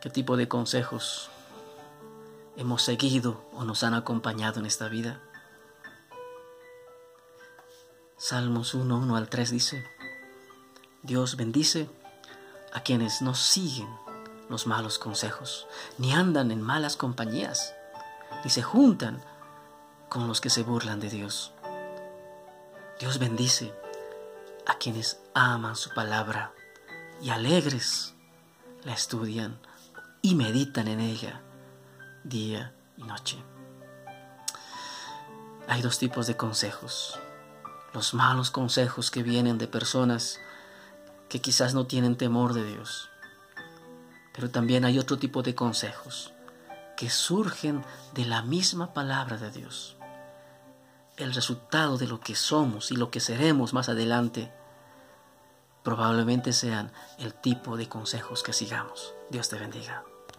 qué tipo de consejos hemos seguido o nos han acompañado en esta vida. Salmos 1, 1 al 3 dice, Dios bendice a quienes no siguen los malos consejos, ni andan en malas compañías, ni se juntan con los que se burlan de Dios. Dios bendice a quienes aman su palabra y alegres la estudian y meditan en ella día y noche. Hay dos tipos de consejos. Los malos consejos que vienen de personas que quizás no tienen temor de Dios. Pero también hay otro tipo de consejos que surgen de la misma palabra de Dios. El resultado de lo que somos y lo que seremos más adelante probablemente sean el tipo de consejos que sigamos. Dios te bendiga.